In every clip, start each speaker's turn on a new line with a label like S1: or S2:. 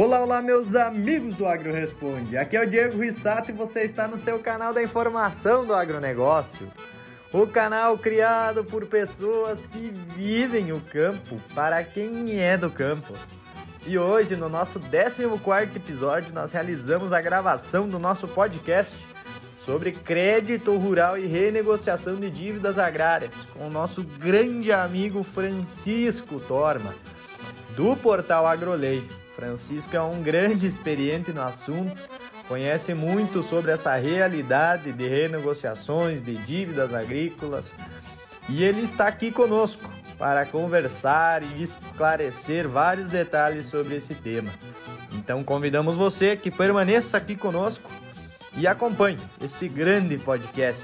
S1: Olá, olá, meus amigos do Agro Responde. Aqui é o Diego Rissato e você está no seu canal da informação do agronegócio. O canal criado por pessoas que vivem o campo para quem é do campo. E hoje, no nosso 14 episódio, nós realizamos a gravação do nosso podcast sobre crédito rural e renegociação de dívidas agrárias com o nosso grande amigo Francisco Torma, do portal Agrolei. Francisco é um grande experiente no assunto, conhece muito sobre essa realidade de renegociações de dívidas agrícolas e ele está aqui conosco para conversar e esclarecer vários detalhes sobre esse tema. Então convidamos você que permaneça aqui conosco e acompanhe este grande podcast.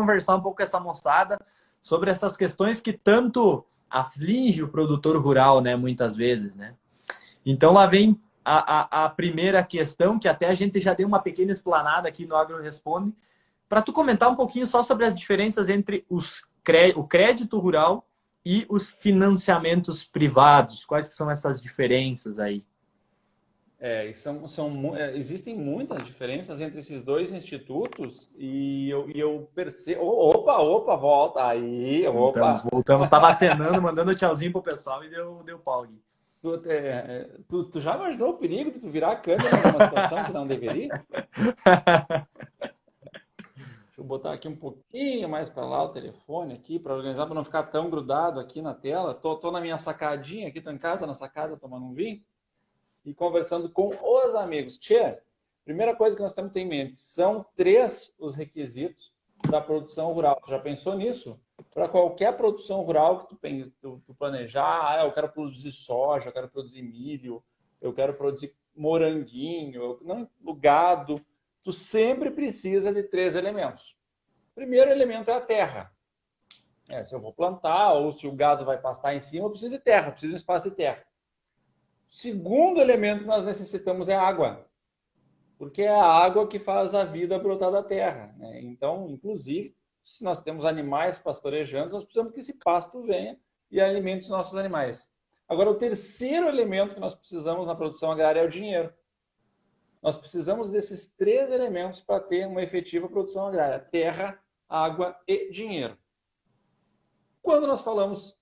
S1: Conversar um pouco com essa moçada sobre essas questões que tanto aflige o produtor rural, né, muitas vezes, né? Então lá vem a, a, a, primeira questão, que até a gente já deu uma pequena explanada aqui no Agro Responde, para tu comentar um pouquinho só sobre as diferenças entre os, o crédito rural e os financiamentos privados. Quais que são essas diferenças aí?
S2: É, são, são, é, existem muitas diferenças entre esses dois institutos e eu, e eu percebo. Opa, opa, volta aí. Opa.
S1: Voltamos, voltamos. Estava acenando, mandando tchauzinho pro pessoal e deu, deu pau aqui.
S2: Tu, é, tu, tu, já imaginou o perigo de tu virar a câmera numa situação que não deveria? Deixa eu botar aqui um pouquinho mais para lá o telefone aqui para organizar para não ficar tão grudado aqui na tela. Tô, tô na minha sacadinha aqui, tô em casa na sacada tomando um vinho e conversando com os amigos. Tia, primeira coisa que nós temos em mente são três os requisitos da produção rural. Já pensou nisso? Para qualquer produção rural que tu, tu, tu planejar, ah, eu quero produzir soja, eu quero produzir milho, eu quero produzir moranguinho, não gado tu sempre precisa de três elementos. O primeiro elemento é a terra. É, se eu vou plantar ou se o gado vai pastar em cima, eu preciso de terra, preciso de um espaço de terra. Segundo elemento que nós necessitamos é água, porque é a água que faz a vida brotar da terra. Né? Então, inclusive, se nós temos animais pastorejando, nós precisamos que esse pasto venha e alimente os nossos animais. Agora, o terceiro elemento que nós precisamos na produção agrária é o dinheiro. Nós precisamos desses três elementos para ter uma efetiva produção agrária: terra, água e dinheiro. Quando nós falamos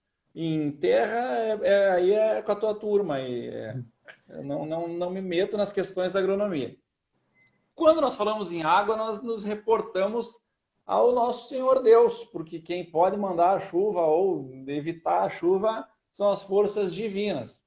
S2: em terra, é, é, aí é com a tua turma. E, é, eu não, não, não me meto nas questões da agronomia. Quando nós falamos em água, nós nos reportamos ao nosso Senhor Deus, porque quem pode mandar a chuva ou evitar a chuva são as forças divinas.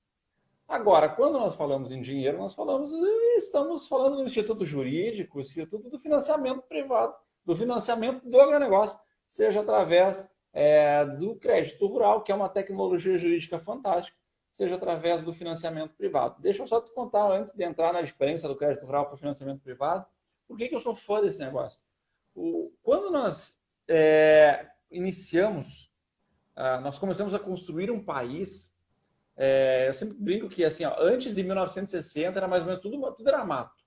S2: Agora, quando nós falamos em dinheiro, nós falamos, estamos falando do Instituto Jurídico, Instituto do Financiamento Privado, do financiamento do agronegócio, seja através é, do crédito rural, que é uma tecnologia jurídica fantástica, seja através do financiamento privado. Deixa eu só te contar, antes de entrar na diferença do crédito rural para o financiamento privado, por que, que eu sou fã desse negócio. O, quando nós é, iniciamos, ah, nós começamos a construir um país é, eu sempre brinco que assim, ó, antes de 1960 era mais ou menos tudo, tudo era mato.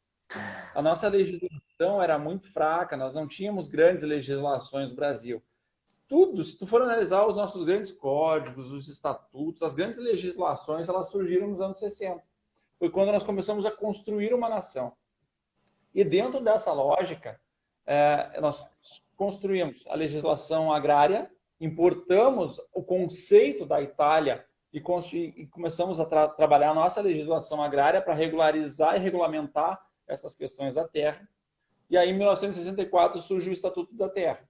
S2: A nossa legislação era muito fraca, nós não tínhamos grandes legislações no Brasil. Tudo, se tu for analisar os nossos grandes códigos, os estatutos, as grandes legislações, elas surgiram nos anos 60. Foi quando nós começamos a construir uma nação. E dentro dessa lógica, é, nós construímos a legislação agrária, importamos o conceito da Itália e, e começamos a tra trabalhar a nossa legislação agrária para regularizar e regulamentar essas questões da terra. E aí, em 1964, surge o Estatuto da Terra.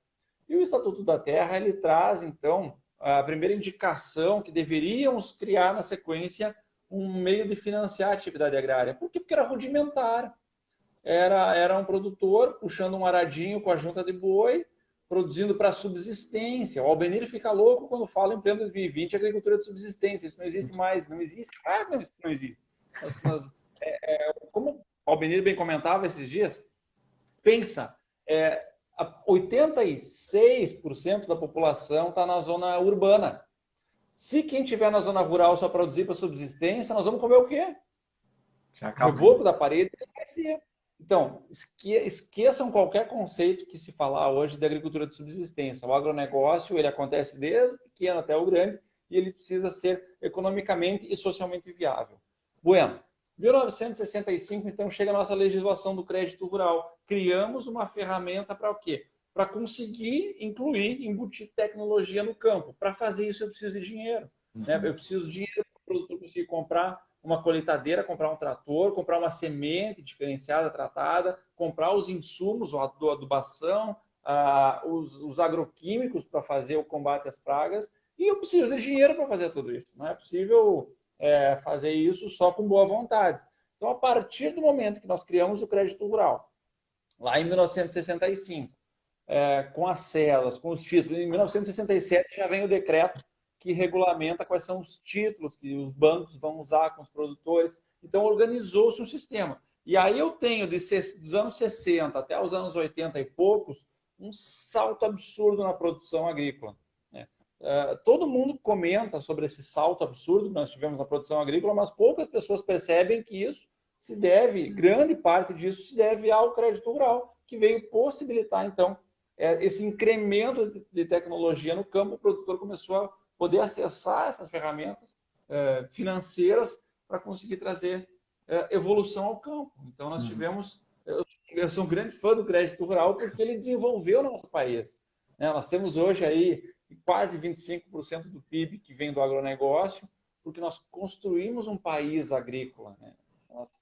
S2: E o Estatuto da Terra ele traz, então, a primeira indicação que deveríamos criar na sequência um meio de financiar a atividade agrária. Por quê? Porque era rudimentar. Era, era um produtor puxando um aradinho com a junta de boi, produzindo para subsistência. O Albenir fica louco quando fala em pleno 2020 agricultura de subsistência. Isso não existe mais, não existe. Claro que não existe. Nós, nós, é, é, como o Albenir bem comentava esses dias, pensa, é, 86% da população está na zona urbana. Se quem tiver na zona rural só produzir para subsistência, nós vamos comer o quê? O reboco da parede vai ser. Então, esqueçam qualquer conceito que se falar hoje de agricultura de subsistência. O agronegócio ele acontece desde o pequeno até o grande e ele precisa ser economicamente e socialmente viável. Bueno, 1965, então, chega a nossa legislação do crédito rural. Criamos uma ferramenta para o quê? Para conseguir incluir, embutir tecnologia no campo. Para fazer isso, eu preciso de dinheiro. Né? Uhum. Eu preciso de dinheiro para o produtor conseguir comprar uma colheitadeira, comprar um trator, comprar uma semente diferenciada, tratada, comprar os insumos, a adubação, os, os agroquímicos para fazer o combate às pragas. E eu preciso de dinheiro para fazer tudo isso. Não é possível é, fazer isso só com boa vontade. Então, a partir do momento que nós criamos o crédito rural, lá em 1965, é, com as celas, com os títulos, em 1967 já vem o decreto que regulamenta quais são os títulos que os bancos vão usar com os produtores. Então, organizou-se um sistema. E aí eu tenho, dos anos 60 até os anos 80 e poucos, um salto absurdo na produção agrícola. Uh, todo mundo comenta sobre esse salto absurdo que nós tivemos na produção agrícola, mas poucas pessoas percebem que isso se deve, grande parte disso se deve ao crédito rural, que veio possibilitar, então, é, esse incremento de tecnologia no campo. O produtor começou a poder acessar essas ferramentas é, financeiras para conseguir trazer é, evolução ao campo. Então, nós uhum. tivemos. Eu, eu, sou um grande fã do crédito rural porque ele desenvolveu o nosso país. Né? Nós temos hoje aí quase 25% do PIB que vem do agronegócio, porque nós construímos um país agrícola. Né? Nós,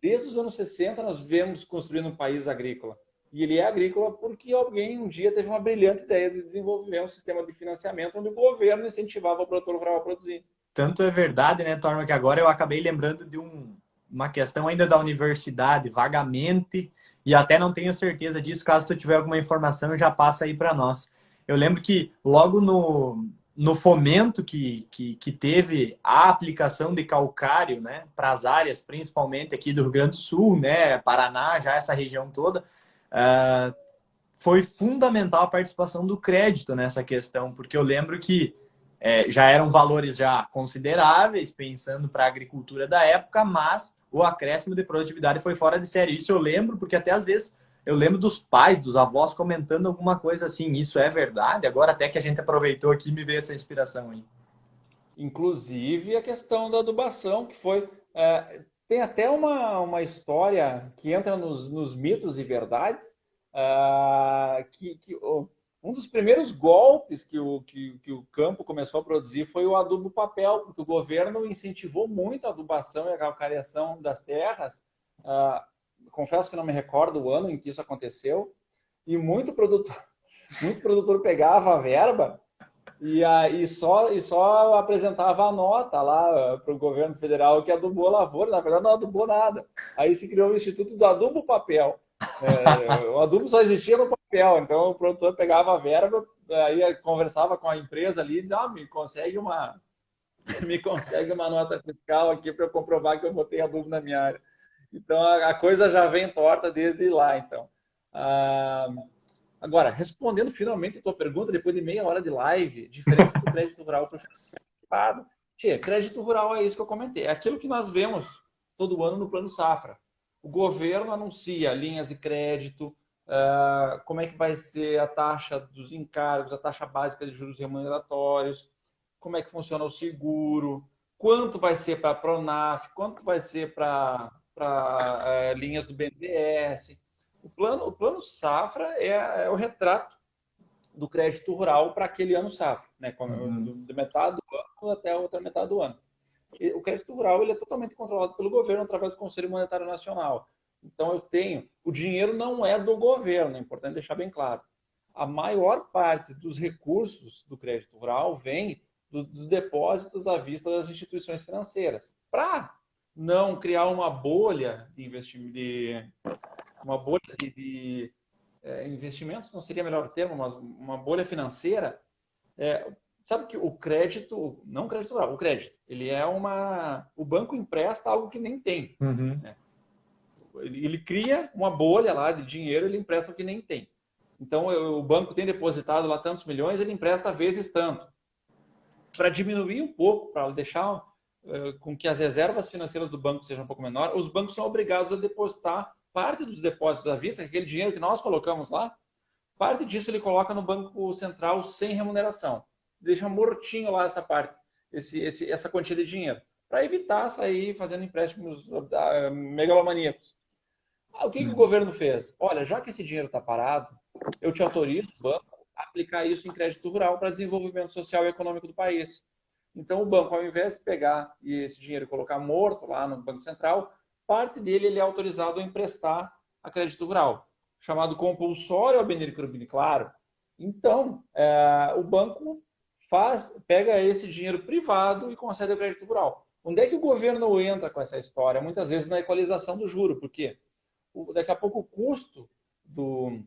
S2: desde os anos 60, nós vemos construindo um país agrícola. E ele é agrícola porque alguém um dia teve uma brilhante ideia de desenvolver um sistema de financiamento onde o governo incentivava o produtor rural a produzir.
S1: Tanto é verdade, né, Torma, que agora eu acabei lembrando de um, uma questão ainda da universidade, vagamente, e até não tenho certeza disso. Caso tu tiver alguma informação, já passa aí para nós. Eu lembro que logo no, no fomento que, que, que, teve a aplicação de calcário né, para as áreas, principalmente aqui do Rio Grande do Sul, né, Paraná, já essa região toda, uh, foi fundamental a participação do crédito nessa questão, porque eu lembro que é, já eram valores já consideráveis, pensando para a agricultura da época, mas o acréscimo de produtividade foi fora de série. Isso eu lembro, porque até às vezes eu lembro dos pais, dos avós comentando alguma coisa assim, isso é verdade? Agora até que a gente aproveitou aqui, me veio essa inspiração aí.
S2: Inclusive a questão da adubação, que foi... É, tem até uma, uma história que entra nos, nos mitos e verdades, uh, que, que oh, um dos primeiros golpes que o, que, que, o campo começou a produzir foi o adubo papel, porque o governo incentivou muito a adubação e a calcareação das terras. Uh, confesso que não me recordo o ano em que isso aconteceu, e muito produtor, muito produtor pegava a verba e aí só, e só apresentava a nota lá para o governo federal que adubou a lavoura, na verdade não adubou nada. Aí se criou o Instituto do Adubo Papel. É, o adubo só existia no papel, então o produtor pegava a verba, aí conversava com a empresa ali e dizia, ah, me consegue uma, me consegue uma nota fiscal aqui para eu comprovar que eu botei adubo na minha área. Então a, coisa já vem torta desde lá, então. Ah, Agora, respondendo finalmente a tua pergunta, depois de meia hora de live, diferença do crédito rural para o financiado. Tchê, crédito rural é isso que eu comentei. É aquilo que nós vemos todo ano no Plano Safra. O governo anuncia linhas de crédito, uh, como é que vai ser a taxa dos encargos, a taxa básica de juros remuneratórios, como é que funciona o seguro, quanto vai ser para a Pronaf, quanto vai ser para uh, linhas do BNDES. O plano, o plano safra é, é o retrato do crédito rural para aquele ano safra, né? Uhum. De metade do ano até a outra metade do ano. E o crédito rural ele é totalmente controlado pelo governo através do Conselho Monetário Nacional. Então eu tenho, o dinheiro não é do governo, é importante deixar bem claro. A maior parte dos recursos do crédito rural vem dos depósitos à vista das instituições financeiras. Para não criar uma bolha de investimento, de uma bolha de, de é, investimentos, não seria melhor termo, mas uma bolha financeira, é, sabe que o crédito, não o crédito rural, o crédito, ele é uma. O banco empresta algo que nem tem. Uhum. Né? Ele, ele, cria uma bolha lá de dinheiro, ele empresta o que nem tem. Então, eu, o banco tem depositado lá tantos milhões, ele empresta vezes tanto. Para diminuir um pouco, para deixar com que as reservas financeiras do banco sejam um pouco menor, os bancos são obrigados a depositar parte dos depósitos à vista, aquele dinheiro que nós colocamos lá, parte disso ele coloca no Banco Central sem remuneração. Deixa mortinho lá essa parte, esse, esse, essa quantia de dinheiro, para evitar sair fazendo empréstimos uh, megalomaníacos. Ah, o que, que o hum. governo fez? Olha, já que esse dinheiro está parado, eu te autorizo, banco, a aplicar isso em crédito rural para desenvolvimento social e econômico do país. Então, o banco, ao invés de pegar esse dinheiro e colocar morto lá no Banco Central, parte dele ele é autorizado a emprestar a crédito rural, chamado compulsório ao Benir claro. Então, é, o banco faz, pega esse dinheiro privado e concede o crédito rural. Onde é que o governo entra com essa história? Muitas vezes na equalização do juro, porque daqui a pouco o custo do,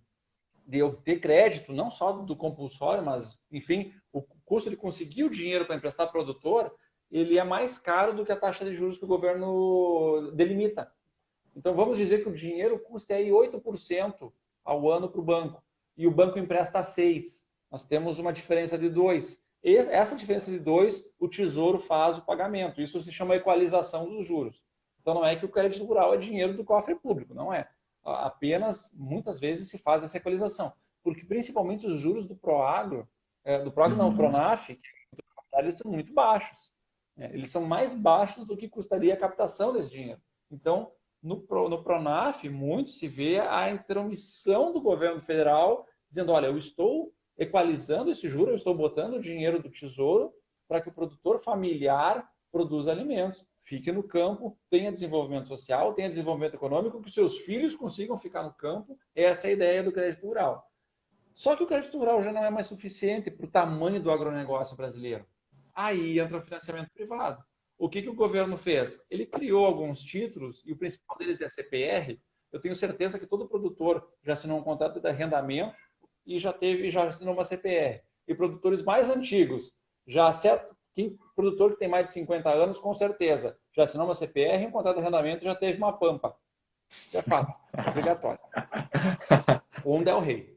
S2: de obter crédito, não só do compulsório, mas, enfim, o custo de conseguir o dinheiro para emprestar ao produtor, ele é mais caro do que a taxa de juros que o governo delimita. Então, vamos dizer que o dinheiro custa aí 8% ao ano para o banco, e o banco empresta 6%. Nós temos uma diferença de 2%. Essa diferença de 2%, o Tesouro faz o pagamento. Isso se chama equalização dos juros. Então, não é que o crédito rural é dinheiro do cofre público, não é. Apenas, muitas vezes, se faz essa equalização. Porque, principalmente, os juros do Proagro, é, do Proagro não, do uhum. Pronaf, eles são muito baixos. É, eles são mais baixos do que custaria a captação desse dinheiro. Então, no, Pro, no Pronaf, muito se vê a intromissão do governo federal dizendo, olha, eu estou equalizando esse juro, eu estou botando o dinheiro do tesouro para que o produtor familiar produza alimentos fique no campo, tenha desenvolvimento social, tenha desenvolvimento econômico, que seus filhos consigam ficar no campo. Essa é a ideia do crédito rural. Só que o crédito rural já não é mais suficiente para o tamanho do agronegócio brasileiro. Aí entra o financiamento privado. O que, que o governo fez? Ele criou alguns títulos, e o principal deles é a CPR. Eu tenho certeza que todo produtor já assinou um contrato de arrendamento e já teve, já assinou uma CPR. E produtores mais antigos já certo, quem, produtor que tem mais de 50 anos, com certeza, já assinou uma CPR, um contrato de arrendamento já teve uma pampa. É fato, obrigatório. Ou um Del Rey.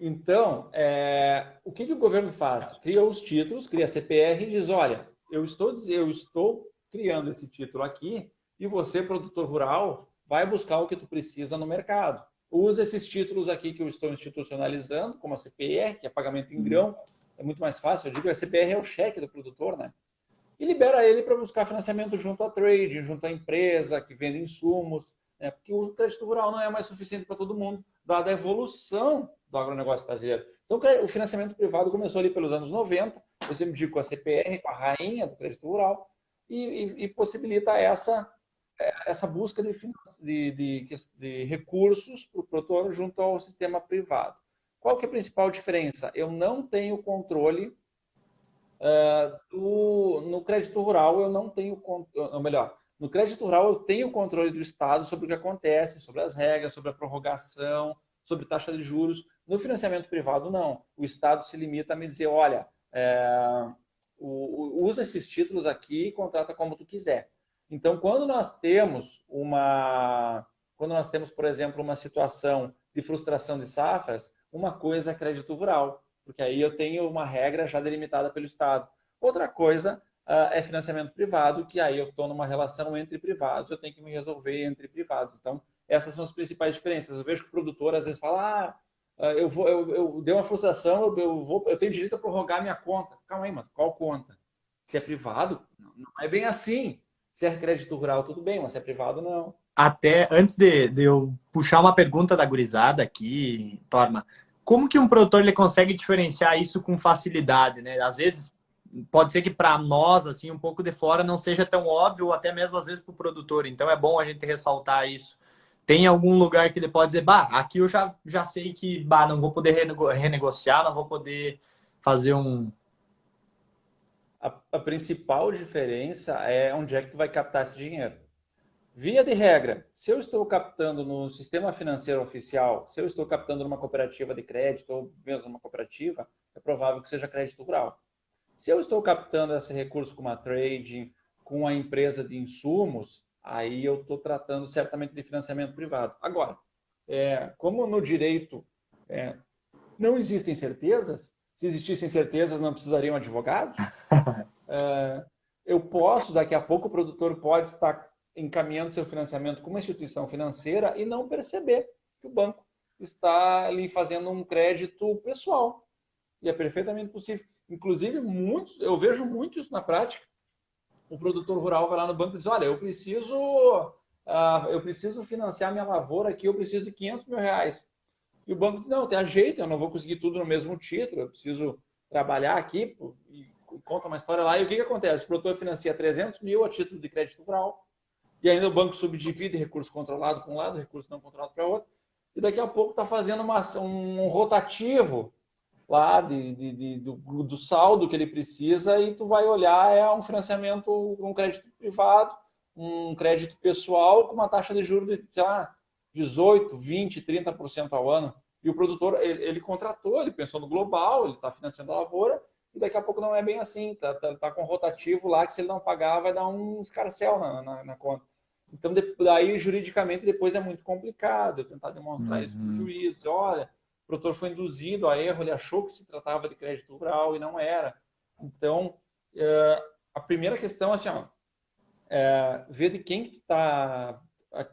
S2: Então, é, o que, que, o governo faz? Cria os títulos, cria a CPR e diz, olha, eu estou, eu estou criando esse título aqui e você, produtor rural, vai buscar o que tu precisa no mercado. Usa esses títulos aqui que eu estou institucionalizando, como a CPR, que é pagamento em grão, é muito mais fácil. Eu digo, a CPR é o cheque do produtor, né? E libera ele para buscar financiamento junto à trade, junto à empresa que vende insumos, né? porque o crédito rural não é mais suficiente para todo mundo, dada a evolução do agronegócio brasileiro. Então, o financiamento privado começou ali pelos anos 90, eu sempre digo com a CPR, com a rainha do crédito rural, e, e, e possibilita essa, é, essa busca de, de, de, de recursos para o produtor junto ao sistema privado. Qual que é a principal diferença? Eu não tenho controle uh, do, no crédito rural, eu não tenho, ou melhor, no crédito rural eu tenho controle do Estado sobre o que acontece, sobre as regras, sobre a prorrogação, sobre taxa de juros. No financiamento privado, não. O Estado se limita a me dizer, olha, é, o, usa esses títulos aqui e contrata como tu quiser. Então, quando nós temos uma, quando nós temos, por exemplo, uma situação de frustração de safras, uma coisa é crédito rural, porque aí eu tenho uma regra já delimitada pelo Estado. Outra coisa uh, é financiamento privado, que aí eu estou numa relação entre privados, eu tenho que me resolver entre privados. Então, essas são as principais diferenças. Eu vejo que o produtor às vezes fala, ah, uh, eu, vou, eu, eu dei uma frustração, eu, eu, vou, eu tenho direito a prorrogar minha conta. Calma aí, mas qual conta? Se é privado, não é bem assim. Se é crédito rural, tudo bem, mas se é privado, não
S1: até antes de, de, eu puxar uma pergunta da gurizada aqui, Torma, como que um produtor ele consegue diferenciar isso com facilidade, né? Às vezes pode ser que para nós, assim, um pouco de fora não seja tão óbvio, ou até mesmo às vezes para o produtor. Então é bom a gente ressaltar isso. Tem algum lugar que ele pode dizer, bah, aqui eu já, já sei que, bah, não vou poder renego renegociar, não vou poder fazer um...
S2: A, a principal diferença é onde é que tu vai captar esse dinheiro. Via de regra, se eu estou captando no sistema financeiro oficial, se eu estou captando numa cooperativa de crédito ou mesmo numa cooperativa, é provável que seja crédito rural. Se eu estou captando esse recurso com uma trading, com a empresa de insumos, aí eu estou tratando certamente de financiamento privado. Agora, é, como no direito é, não existem certezas, se existissem certezas não precisariam advogados, é, eu posso, daqui a pouco o produtor pode estar encaminhando seu financiamento com uma instituição financeira e não perceber que o banco está ali fazendo um crédito pessoal. E é perfeitamente possível. Inclusive, muitos, eu vejo muito isso na prática. O produtor rural vai lá no banco e diz: Olha, eu preciso, uh, eu preciso financiar minha lavoura aqui, eu preciso de 500 mil reais. E o banco diz: Não, tem jeito, eu não vou conseguir tudo no mesmo título, eu preciso trabalhar aqui. E conta uma história lá. E o que, que acontece? O produtor financia 300 mil a título de crédito rural, e ainda o banco subdivide recurso controlado para um lado, recurso não controlado para outro, e daqui a pouco está fazendo uma, um rotativo lá de, de, de do, do, saldo que ele precisa e tu vai olhar é um financiamento, um crédito privado, um crédito pessoal com uma taxa de juros de, sei lá, 18, 20, 30% ao ano. E o produtor, ele, ele, contratou, ele pensou no global, ele está financiando a lavoura, e daqui a pouco não é bem assim, tá, tá, tá com rotativo lá que se ele não pagar vai dar um escarcel na, na, na conta. Então, daí juridicamente depois é muito complicado eu tentar demonstrar uhum. isso para o juiz. Olha, o produtor foi induzido a erro, ele achou que se tratava de crédito rural e não era. Então, é, a primeira questão assim, ó, é ver de quem que está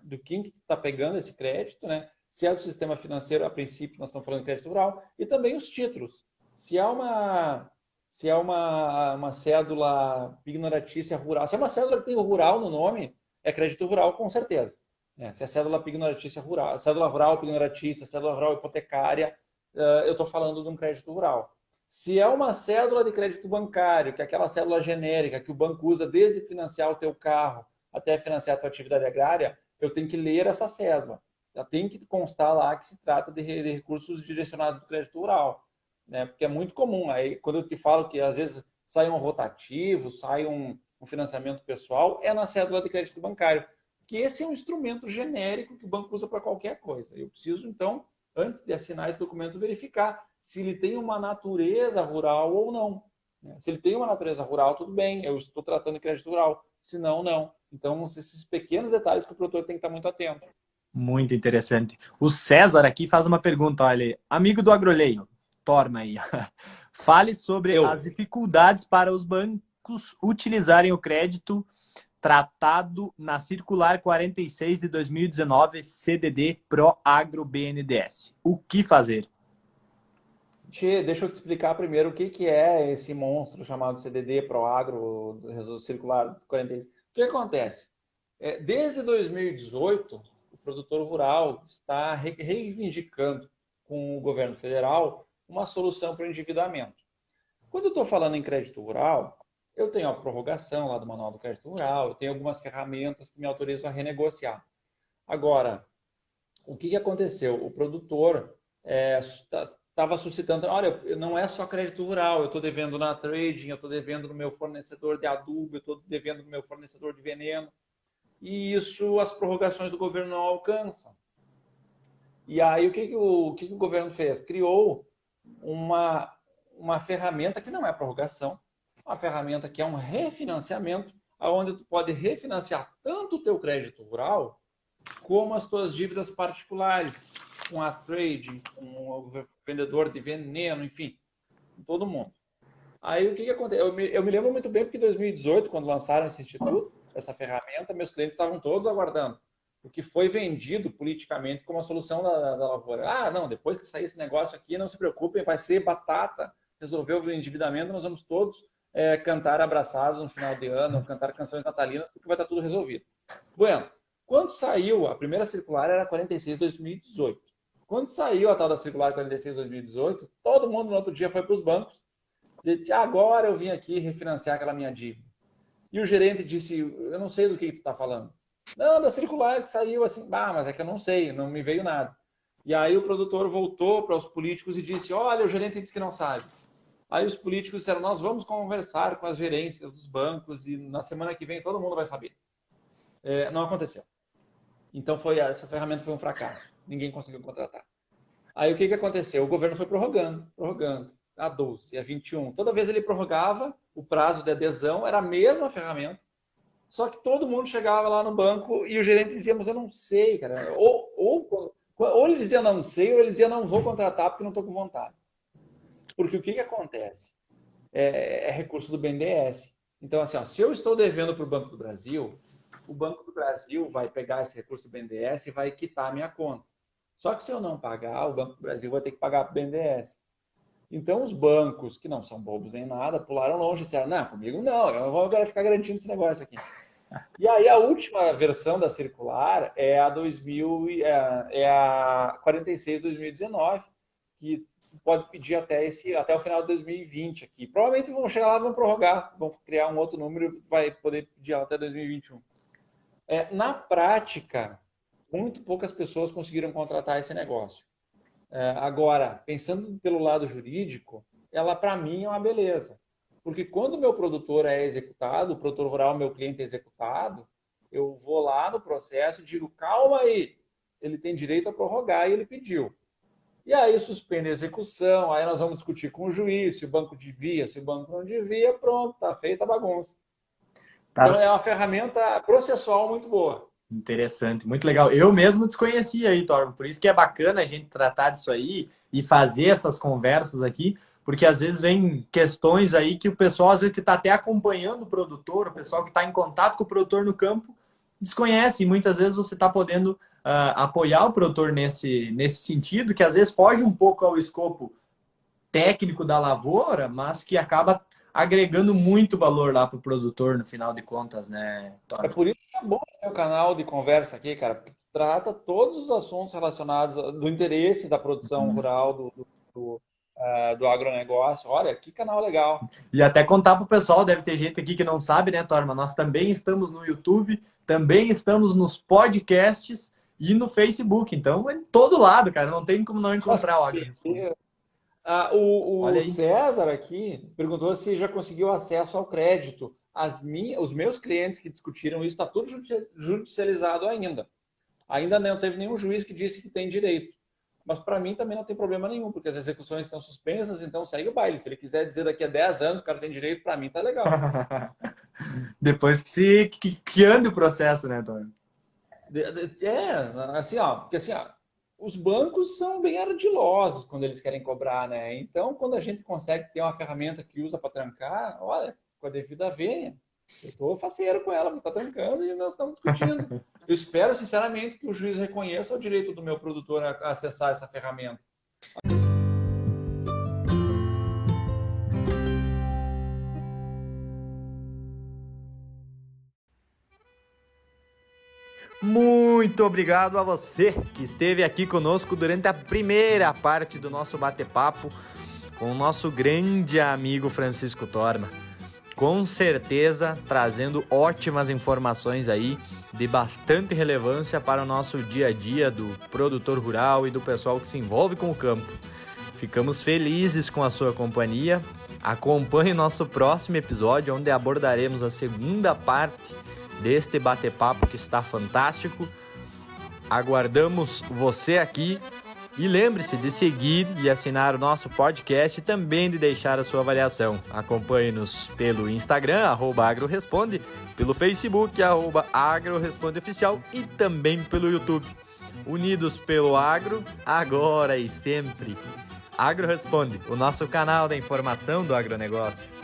S2: do quem que está pegando esse crédito, né? Se é do sistema financeiro, a princípio nós estamos falando de crédito rural, e também os títulos. Se é uma se é uma, uma cédula ignoratícia rural, se é uma cédula que tem o rural no nome, é crédito rural, com certeza. É, se é cédula pignoratícia rural, cédula rural pignoratícia, cédula rural hipotecária, uh, eu estou falando de um crédito rural. Se é uma cédula de crédito bancário, que é aquela cédula genérica que o banco usa desde financiar o teu carro até financiar a tua atividade agrária, eu tenho que ler essa cédula. Já tem que constar lá que se trata de, recursos direcionados do crédito rural. Né? Porque é muito comum. Aí, quando eu te falo que às vezes sai um rotativo, sai um, o financiamento pessoal é na cédula de crédito bancário, que esse é um instrumento genérico que o banco usa para qualquer coisa. Eu preciso, então, antes de assinar esse documento, verificar se ele tem uma natureza rural ou não. Né? Se ele tem uma natureza rural, tudo bem, eu estou tratando de crédito rural. Se não, não. Então, esses pequenos detalhes que o produtor tem que estar muito atento.
S1: Muito interessante. O César aqui faz uma pergunta, olha, amigo do agroleio, torna aí. Fale sobre eu. as dificuldades para os bancos bancos utilizarem o crédito tratado na Circular 46 de 2019 CDD Pro Agro BNDES. O que fazer?
S2: Deixa eu te explicar primeiro o que, que é esse monstro chamado CDD Pro Agro Circular 46. O que acontece? É, desde 2018, o produtor rural está reivindicando com o governo federal uma solução para o endividamento. Quando eu estou falando em crédito rural, eu tenho a prorrogação lá do Manual do Crédito Rural, eu tenho algumas ferramentas que me autorizam a renegociar. Agora, o que, que aconteceu? O produtor estava é, suscitando, olha, não é só crédito rural, eu estou devendo na trading, eu estou devendo no meu fornecedor de adubo, eu estou devendo no meu fornecedor de veneno. E isso as prorrogações do governo não alcançam. E aí o que, que, o, o, que, que o governo fez? Criou uma, uma ferramenta que não é prorrogação, uma ferramenta que é um refinanciamento, onde tu pode refinanciar tanto o teu crédito rural como as tuas dívidas particulares, com a trading, com o vendedor de veneno, enfim, com todo mundo. Aí o que, que acontece? Eu me, eu me lembro muito bem porque em 2018, quando lançaram esse instituto, essa ferramenta, meus clientes estavam todos aguardando. O que foi vendido politicamente como a solução da, da lavoura. Ah, não, depois que sair esse negócio aqui, não se preocupem, vai ser batata, resolveu o endividamento, nós vamos todos é, cantar abraçados no final de ano, cantar canções natalinas, porque vai estar tudo resolvido. Bueno, quando saiu, a primeira circular era 46 2018. Quando saiu a tal da circular 46 2018, todo mundo no outro dia foi para os bancos. Disse, agora eu vim aqui refinanciar aquela minha dívida. E o gerente disse, eu não sei do que, que tu está falando. Não, da circular que saiu assim, bah, mas é que eu não sei, não me veio nada. E aí o produtor voltou para os políticos e disse, olha, o gerente disse que não sabe. Aí os políticos disseram: nós vamos conversar com as gerências dos bancos e na semana que vem todo mundo vai saber. É, não aconteceu. Então foi essa ferramenta foi um fracasso. Ninguém conseguiu contratar. Aí o que, que aconteceu? O governo foi prorrogando, prorrogando. A 12, a 21. Toda vez ele prorrogava, o prazo de adesão era a mesma ferramenta. Só que todo mundo chegava lá no banco e o gerente dizia, mas eu não sei, cara. Ou, ou, ou ele dizia não sei, ou ele dizia não vou contratar porque não estou com vontade. Porque o que, que acontece? É, é recurso do BNDES. Então, assim, ó, se eu estou devendo para o Banco do Brasil, o Banco do Brasil vai pegar esse recurso do BNDES e vai quitar a minha conta. Só que se eu não pagar, o Banco do Brasil vai ter que pagar para o BNDES. Então, os bancos, que não são bobos nem nada, pularam longe e disseram: não, comigo não, eu não vou ficar garantindo esse negócio aqui. E aí, a última versão da circular é a, 2000, é, é a 46-2019, que pode pedir até, esse, até o final de 2020 aqui. Provavelmente vão chegar lá, vão prorrogar, vão criar um outro número, vai poder pedir até 2021. É, na prática, muito poucas pessoas conseguiram contratar esse negócio. É, agora, pensando pelo lado jurídico, ela para mim é uma beleza. Porque quando o meu produtor é executado, o produtor rural, meu cliente é executado, eu vou lá no processo e digo, calma aí, ele tem direito a prorrogar e ele pediu. E aí suspende a execução, aí nós vamos discutir com o juiz se o banco devia, se o banco não devia, pronto, tá feita a bagunça. Tá. Então é uma ferramenta processual muito boa.
S1: Interessante, muito legal. Eu mesmo desconhecia aí, Tormo, por isso que é bacana a gente tratar disso aí e fazer essas conversas aqui, porque às vezes vem questões aí que o pessoal, às vezes, que está até acompanhando o produtor, o pessoal que está em contato com o produtor no campo, desconhece e muitas vezes você está podendo uh, apoiar o produtor nesse, nesse sentido, que às vezes foge um pouco ao escopo técnico da lavoura, mas que acaba agregando muito valor lá para o produtor no final de contas, né,
S2: Tony? É por isso que é bom ter o canal de conversa aqui, cara, trata todos os assuntos relacionados do interesse da produção uhum. rural, do, do, do uh, do agronegócio. Olha, que canal legal.
S1: E até contar para o pessoal, deve ter gente aqui que não sabe, né, Torma? Nós também estamos no YouTube, também estamos nos podcasts e no Facebook. Então, é todo lado, cara. Não tem como não encontrar o Agro.
S2: Ah, o, o César aqui perguntou se já conseguiu acesso ao crédito. As minhas, os meus clientes que discutiram isso, está tudo judicializado ainda. Ainda não teve nenhum juiz que disse que tem direito. Mas para mim também não tem problema nenhum, porque as execuções estão suspensas, então segue o baile. Se ele quiser dizer daqui a 10 anos o cara tem direito, para mim tá legal.
S1: Depois que, se, que, que ande o processo, né, Antônio?
S2: É, assim, ó, porque assim, ó, os bancos são bem ardilosos quando eles querem cobrar, né? Então, quando a gente consegue ter uma ferramenta que usa para trancar, olha, com a devida vênia, eu estou faceiro com ela, está trancando e nós estamos discutindo. Eu espero, sinceramente, que o juiz reconheça o direito do meu produtor a acessar essa ferramenta.
S1: Muito obrigado a você que esteve aqui conosco durante a primeira parte do nosso bate-papo com o nosso grande amigo Francisco Torma com certeza trazendo ótimas informações aí de bastante relevância para o nosso dia a dia do produtor rural e do pessoal que se envolve com o campo. Ficamos felizes com a sua companhia. Acompanhe nosso próximo episódio, onde abordaremos a segunda parte deste bate-papo que está fantástico. Aguardamos você aqui e lembre-se de seguir e assinar o nosso podcast e também de deixar a sua avaliação. Acompanhe-nos pelo Instagram, AgroResponde, pelo Facebook, AgroRespondeOficial e também pelo YouTube. Unidos pelo agro, agora e sempre. Agro Responde, o nosso canal da informação do agronegócio.